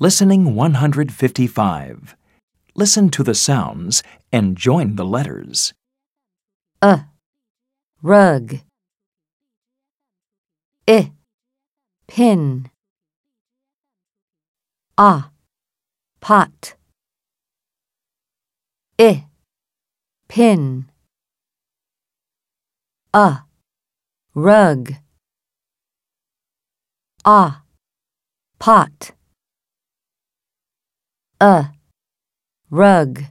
Listening 155. Listen to the sounds and join the letters. a, rug, i, pin, a, pot, i, pin, a, rug, a, pot, a, rug.